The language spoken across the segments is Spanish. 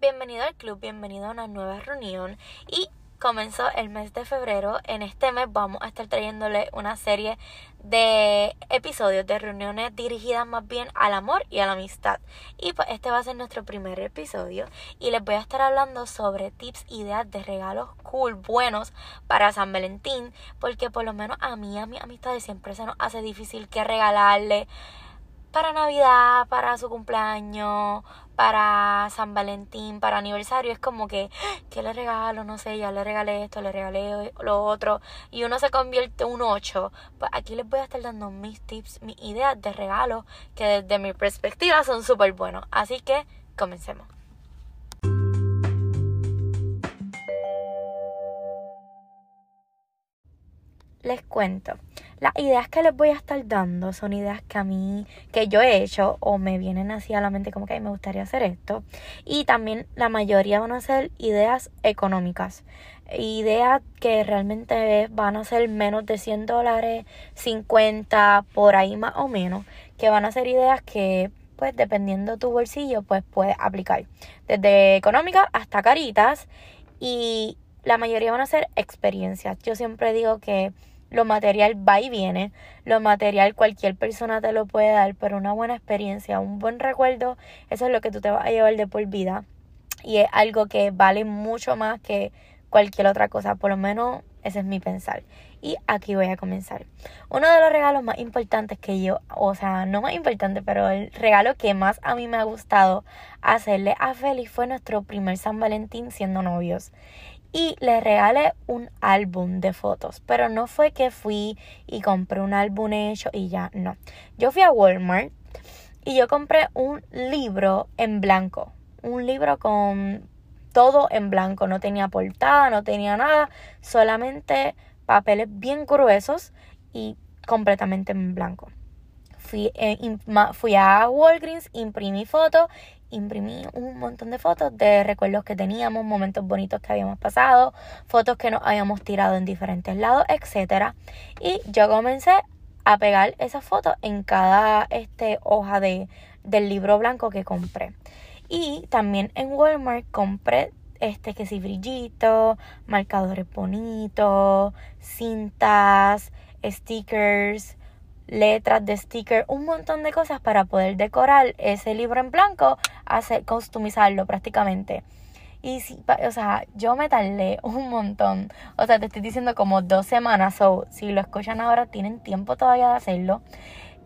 Bienvenido al club, bienvenido a una nueva reunión y comenzó el mes de febrero. En este mes vamos a estar trayéndole una serie de episodios de reuniones dirigidas más bien al amor y a la amistad. Y pues este va a ser nuestro primer episodio y les voy a estar hablando sobre tips, ideas de regalos cool, buenos para San Valentín, porque por lo menos a mí, a mis amistades siempre se nos hace difícil que regalarle para Navidad, para su cumpleaños, para San Valentín, para aniversario, es como que, ¿qué le regalo? No sé, ya le regalé esto, le regalé lo otro, y uno se convierte en un 8. Pues aquí les voy a estar dando mis tips, mis ideas de regalo, que desde mi perspectiva son súper buenos. Así que, comencemos. Les cuento. Las ideas que les voy a estar dando son ideas que a mí, que yo he hecho o me vienen así a la mente como que me gustaría hacer esto. Y también la mayoría van a ser ideas económicas. Ideas que realmente van a ser menos de 100 dólares, 50, por ahí más o menos. Que van a ser ideas que pues dependiendo tu bolsillo pues puedes aplicar. Desde económicas hasta caritas. Y la mayoría van a ser experiencias. Yo siempre digo que lo material va y viene. Lo material cualquier persona te lo puede dar, pero una buena experiencia, un buen recuerdo, eso es lo que tú te vas a llevar de por vida. Y es algo que vale mucho más que cualquier otra cosa. Por lo menos ese es mi pensar. Y aquí voy a comenzar. Uno de los regalos más importantes que yo, o sea, no más importante, pero el regalo que más a mí me ha gustado hacerle a Félix fue nuestro primer San Valentín siendo novios y le regalé un álbum de fotos. Pero no fue que fui y compré un álbum hecho y ya, no. Yo fui a Walmart y yo compré un libro en blanco. Un libro con todo en blanco. No tenía portada, no tenía nada. Solamente papeles bien gruesos y completamente en blanco. Fui, eh, fui a Walgreens, imprimí fotos imprimí un montón de fotos de recuerdos que teníamos, momentos bonitos que habíamos pasado, fotos que nos habíamos tirado en diferentes lados, etc. Y yo comencé a pegar esas fotos en cada este, hoja de, del libro blanco que compré. Y también en Walmart compré este que sí brillito, marcadores bonitos, cintas, stickers, letras de sticker, un montón de cosas para poder decorar ese libro en blanco, hacer, customizarlo prácticamente. Y si, o sea, yo me tardé un montón. O sea, te estoy diciendo como dos semanas. O si lo escuchan ahora, tienen tiempo todavía de hacerlo.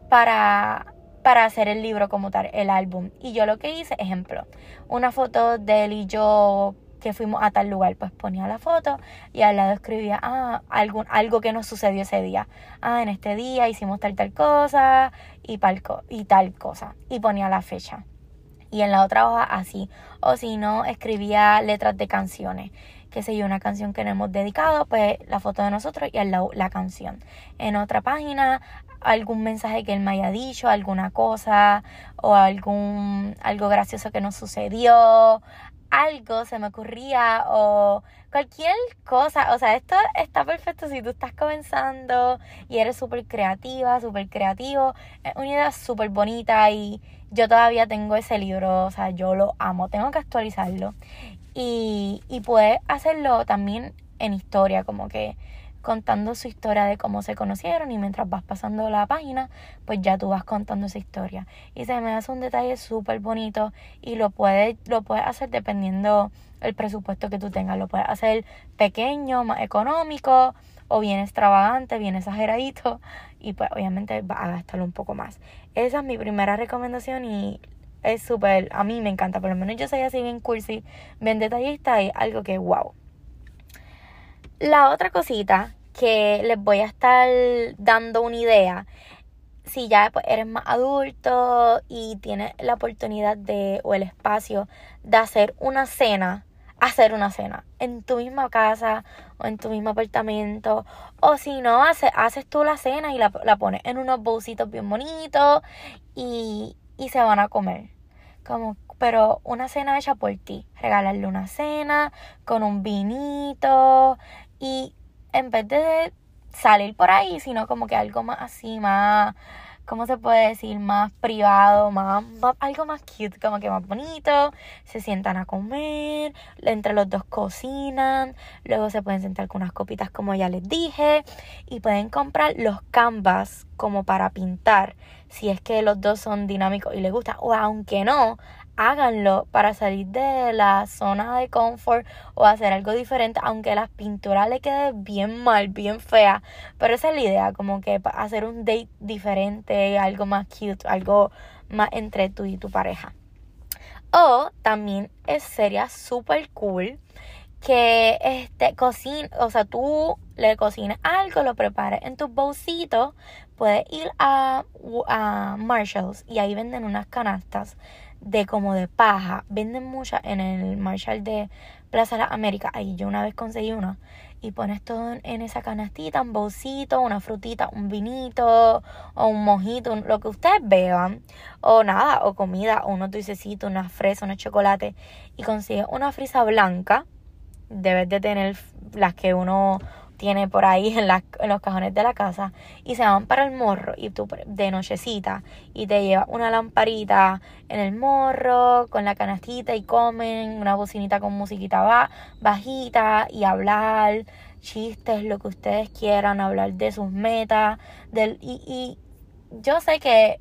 Para, para hacer el libro como tal, el álbum. Y yo lo que hice, ejemplo, una foto de él y yo que fuimos a tal lugar, pues ponía la foto y al lado escribía, ah, algo, algo que nos sucedió ese día. Ah, en este día hicimos tal tal cosa y, tal cosa. Y ponía la fecha. Y en la otra hoja así. O si no, escribía letras de canciones. Que sé yo, una canción que nos hemos dedicado, pues la foto de nosotros y al lado la canción. En otra página, algún mensaje que él me haya dicho, alguna cosa o algún algo gracioso que nos sucedió, algo se me ocurría o cualquier cosa. O sea, esto está perfecto si tú estás comenzando y eres súper creativa, súper creativo. Es una idea súper bonita y yo todavía tengo ese libro, o sea, yo lo amo, tengo que actualizarlo. Y, y puedes hacerlo también en historia, como que contando su historia de cómo se conocieron y mientras vas pasando la página, pues ya tú vas contando esa historia. Y se me hace un detalle súper bonito y lo puedes, lo puedes hacer dependiendo el presupuesto que tú tengas. Lo puedes hacer pequeño, más económico o bien extravagante, bien exageradito y pues obviamente vas a gastarlo un poco más. Esa es mi primera recomendación y es súper, a mí me encanta, por lo menos yo soy así bien cursi, bien detallista y algo que wow. La otra cosita que les voy a estar dando una idea, si ya eres más adulto y tienes la oportunidad de o el espacio de hacer una cena, hacer una cena en tu misma casa o en tu mismo apartamento. O si no, haces, haces tú la cena y la, la pones en unos bolsitos bien bonitos y, y se van a comer. Como, pero una cena hecha por ti. Regalarle una cena con un vinito, y en vez de salir por ahí, sino como que algo más así, más, ¿cómo se puede decir? Más privado, más, algo más cute, como que más bonito. Se sientan a comer, entre los dos cocinan, luego se pueden sentar con unas copitas como ya les dije y pueden comprar los canvas como para pintar si es que los dos son dinámicos y les gusta o aunque no háganlo para salir de la zona de confort o hacer algo diferente, aunque la pintura le quede bien mal, bien fea. Pero esa es la idea, como que hacer un date diferente, algo más cute, algo más entre tú y tu pareja. O también es, sería súper cool que este cocina, o sea, tú le cocines algo, lo prepares en tu bolsito, puedes ir a, a Marshalls y ahí venden unas canastas de como de paja. Venden muchas en el Marshall de Plaza las Américas. Ahí yo una vez conseguí una. Y pones todo en esa canastita, un bolsito, una frutita, un vinito o un mojito, lo que ustedes beban. O nada, o comida, o unos dulcecitos, una fresa, un chocolate. Y consigues una frisa blanca. Debes de tener las que uno tiene por ahí en, en, los cajones de la casa y se van para el morro y tú de nochecita y te lleva una lamparita en el morro con la canastita y comen una bocinita con musiquita bajita y hablar chistes, lo que ustedes quieran, hablar de sus metas del, y, y yo sé que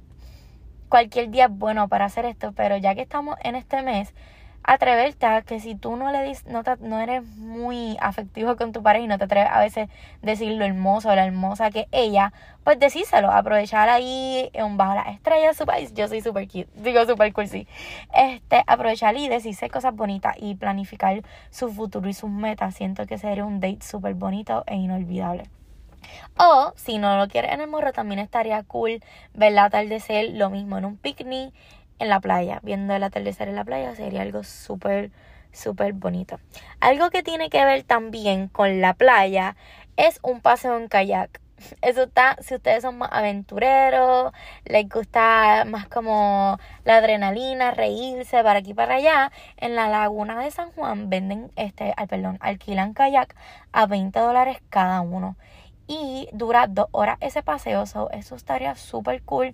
cualquier día es bueno para hacer esto, pero ya que estamos en este mes, atreverte a que si tú no le dices, no, no eres muy afectivo con tu pareja y no te atreves a veces decir lo hermoso o la hermosa que ella, pues decíselo, aprovechar ahí un bajo las estrellas, super, yo soy super cute, digo super cool, sí. Este, aprovechar y decirse cosas bonitas y planificar su futuro y sus metas. Siento que sería un date súper bonito e inolvidable. O si no lo quieres en el morro, también estaría cool ver la atardecer, lo mismo en un picnic en la playa, viendo el atardecer en la playa, sería algo súper, súper bonito. Algo que tiene que ver también con la playa es un paseo en kayak. Eso está, si ustedes son más aventureros, les gusta más como la adrenalina, reírse para aquí para allá, en la laguna de San Juan venden, este, al perdón, alquilan kayak a 20 dólares cada uno. Y dura dos horas ese paseo, eso estaría súper cool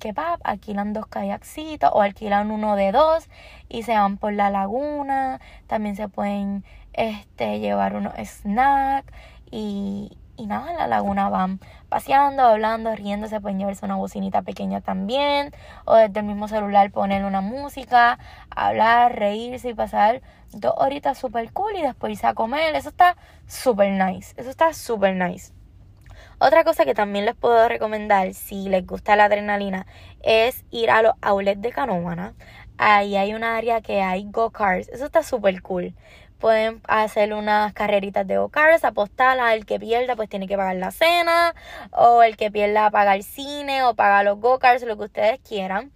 que pap, alquilan dos kayakcitos o alquilan uno de dos y se van por la laguna. También se pueden este, llevar unos snacks y, y nada, en la laguna van paseando, hablando, riéndose, pueden llevarse una bocinita pequeña también, o desde el mismo celular poner una música, hablar, reírse y pasar dos horitas super cool y después irse a comer. Eso está super nice, eso está super nice. Otra cosa que también les puedo recomendar si les gusta la adrenalina es ir a los outlets de Canóvana. Ahí hay un área que hay go-karts. Eso está súper cool. Pueden hacer unas carreritas de go-karts, apostar al que pierda pues tiene que pagar la cena o el que pierda paga el cine o paga los go-karts, lo que ustedes quieran.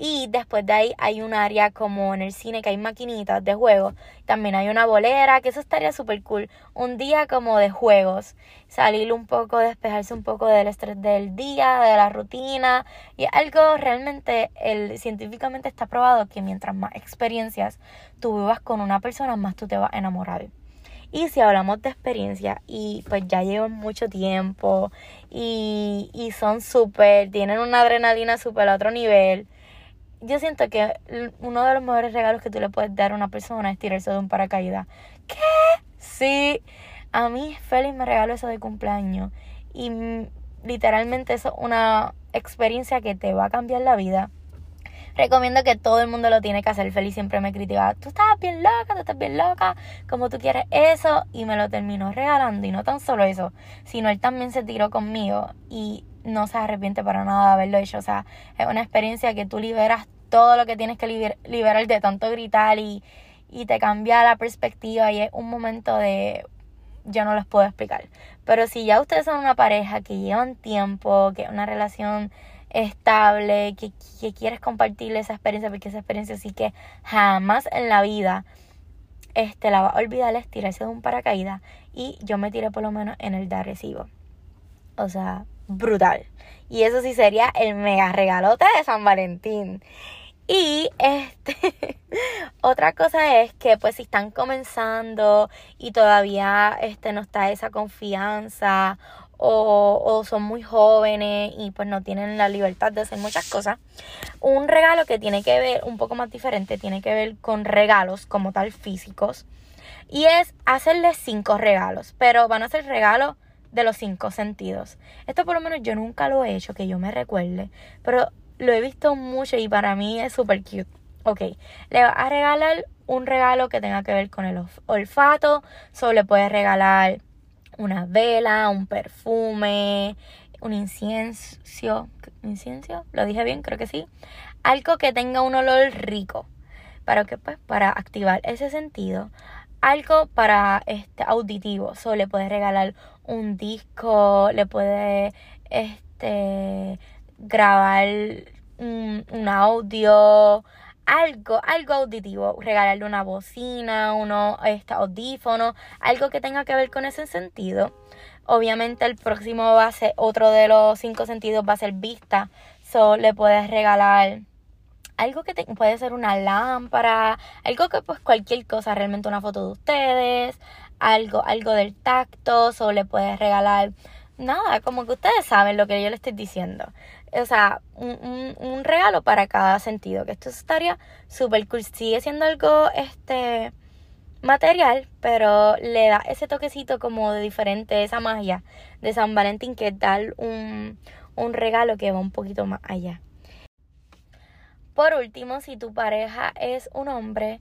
Y después de ahí hay un área como en el cine que hay maquinitas de juegos. También hay una bolera, que eso estaría súper cool. Un día como de juegos. Salir un poco, despejarse un poco del estrés del día, de la rutina. Y algo realmente, el, científicamente está probado que mientras más experiencias tú vivas con una persona, más tú te vas a enamorar. Y si hablamos de experiencia, y pues ya llevan mucho tiempo, y, y son súper, tienen una adrenalina súper a otro nivel yo siento que uno de los mejores regalos que tú le puedes dar a una persona es tirarse de un paracaídas. ¿Qué? Sí. A mí Félix me regaló eso de cumpleaños. Y literalmente eso es una experiencia que te va a cambiar la vida. Recomiendo que todo el mundo lo tiene que hacer. Félix siempre me criticaba, tú estás bien loca, tú estás bien loca, como tú quieres eso. Y me lo terminó regalando. Y no tan solo eso, sino él también se tiró conmigo. Y no se arrepiente para nada de haberlo hecho. O sea, es una experiencia que tú liberas todo lo que tienes que liberar de tanto gritar y, y te cambia la perspectiva y es un momento de yo no les puedo explicar. Pero si ya ustedes son una pareja que llevan tiempo, que es una relación estable, que, que quieres compartirle esa experiencia, porque esa experiencia sí que jamás en la vida este, la va a olvidar es tirarse de un paracaídas. Y yo me tiré por lo menos en el de recibo. O sea, brutal. Y eso sí sería el mega regalote de San Valentín. Y este otra cosa es que pues si están comenzando y todavía este no está esa confianza o, o, son muy jóvenes y pues no tienen la libertad de hacer muchas cosas. Un regalo que tiene que ver un poco más diferente, tiene que ver con regalos como tal físicos. Y es hacerles cinco regalos, pero van a ser regalos de los cinco sentidos. Esto por lo menos yo nunca lo he hecho, que yo me recuerde, pero lo he visto mucho y para mí es súper cute. Ok, le vas a regalar un regalo que tenga que ver con el olfato, solo le puedes regalar una vela, un perfume, un incienso, incienso, lo dije bien, creo que sí, algo que tenga un olor rico, para que pues para activar ese sentido, algo para este auditivo, solo le puedes regalar un disco, le puedes este grabar un, un audio, algo, algo auditivo, regalarle una bocina, uno este, audífono, algo que tenga que ver con ese sentido. Obviamente el próximo va a ser, otro de los cinco sentidos va a ser vista. So le puedes regalar algo que puede ser una lámpara, algo que pues cualquier cosa, realmente una foto de ustedes, algo, algo del tacto, o le puedes regalar nada, como que ustedes saben lo que yo le estoy diciendo o sea, un, un, regalo para cada sentido, que esto estaría súper cool. Sigue siendo algo, este, material, pero le da ese toquecito como de diferente, esa magia de San Valentín, que da un, un regalo que va un poquito más allá. Por último, si tu pareja es un hombre,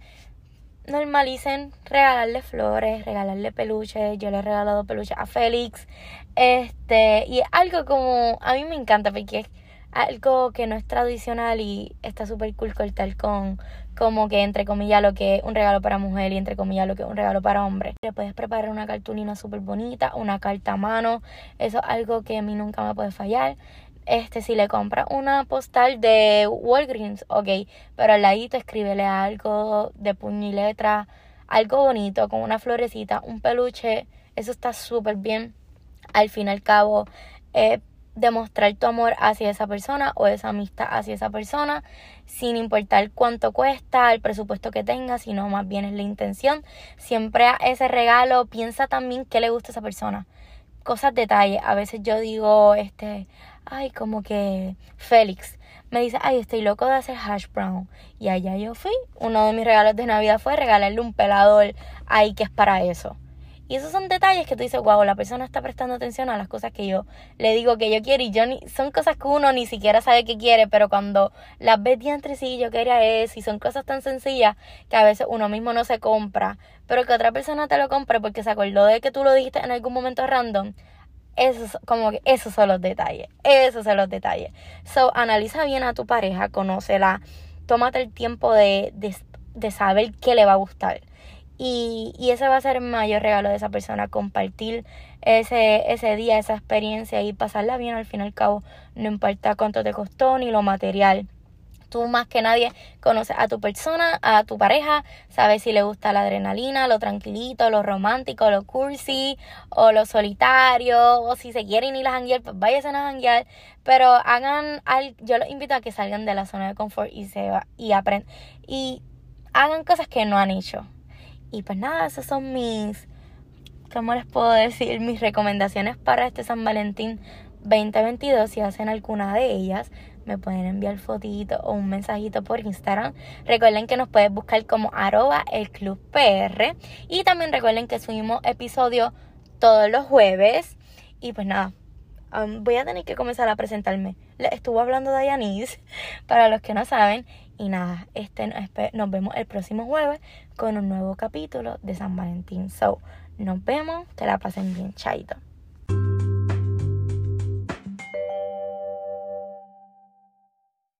normalicen regalarle flores, regalarle peluches. Yo le he regalado peluches a Félix. Este, y algo como, a mí me encanta porque es algo que no es tradicional y está súper cool cortar con como que entre comillas lo que es un regalo para mujer y entre comillas lo que es un regalo para hombre. Le puedes preparar una cartulina súper bonita, una carta a mano, eso es algo que a mí nunca me puede fallar este, si le compra una postal de Walgreens, ok, pero al ladito escríbele algo de puño y letra, algo bonito, con una florecita, un peluche, eso está súper bien. Al fin y al cabo, eh, demostrar tu amor hacia esa persona o esa amistad hacia esa persona, sin importar cuánto cuesta, el presupuesto que tenga, sino más bien es la intención. Siempre a ese regalo piensa también qué le gusta a esa persona. Cosas, detalles. A veces yo digo, este, ay, como que Félix me dice, ay, estoy loco de hacer hash brown. Y allá yo fui. Uno de mis regalos de Navidad fue regalarle un pelador ahí que es para eso. Y esos son detalles que tú dices, wow, la persona está prestando atención a las cosas que yo le digo que yo quiero. Y yo ni, son cosas que uno ni siquiera sabe que quiere, pero cuando las ves de entre sí, yo quería eso. Y son cosas tan sencillas que a veces uno mismo no se compra, pero que otra persona te lo compre porque se acordó de que tú lo dijiste en algún momento random esos, como que esos son los detalles. Esos son los detalles. So, analiza bien a tu pareja, conócela, tómate el tiempo de, de, saber qué le va a gustar. Y, y, ese va a ser el mayor regalo de esa persona, compartir ese, ese día, esa experiencia y pasarla bien al fin y al cabo, no importa cuánto te costó ni lo material. Tú más que nadie conoces a tu persona, a tu pareja, sabes si le gusta la adrenalina, lo tranquilito, lo romántico, lo cursi o lo solitario, o si se quieren ir a janguear, pues váyanse a janguear, pero hagan, al, yo los invito a que salgan de la zona de confort y se y aprendan y hagan cosas que no han hecho. Y pues nada, esas son mis, ¿cómo les puedo decir? Mis recomendaciones para este San Valentín 2022, si hacen alguna de ellas, me pueden enviar fotito o un mensajito por Instagram. Recuerden que nos pueden buscar como arroba el club PR. Y también recuerden que subimos episodios todos los jueves. Y pues nada, voy a tener que comenzar a presentarme. Estuvo hablando de Yanis, para los que no saben. Y nada, este, nos vemos el próximo jueves con un nuevo capítulo de San Valentín. So, nos vemos, que la pasen bien, chaito.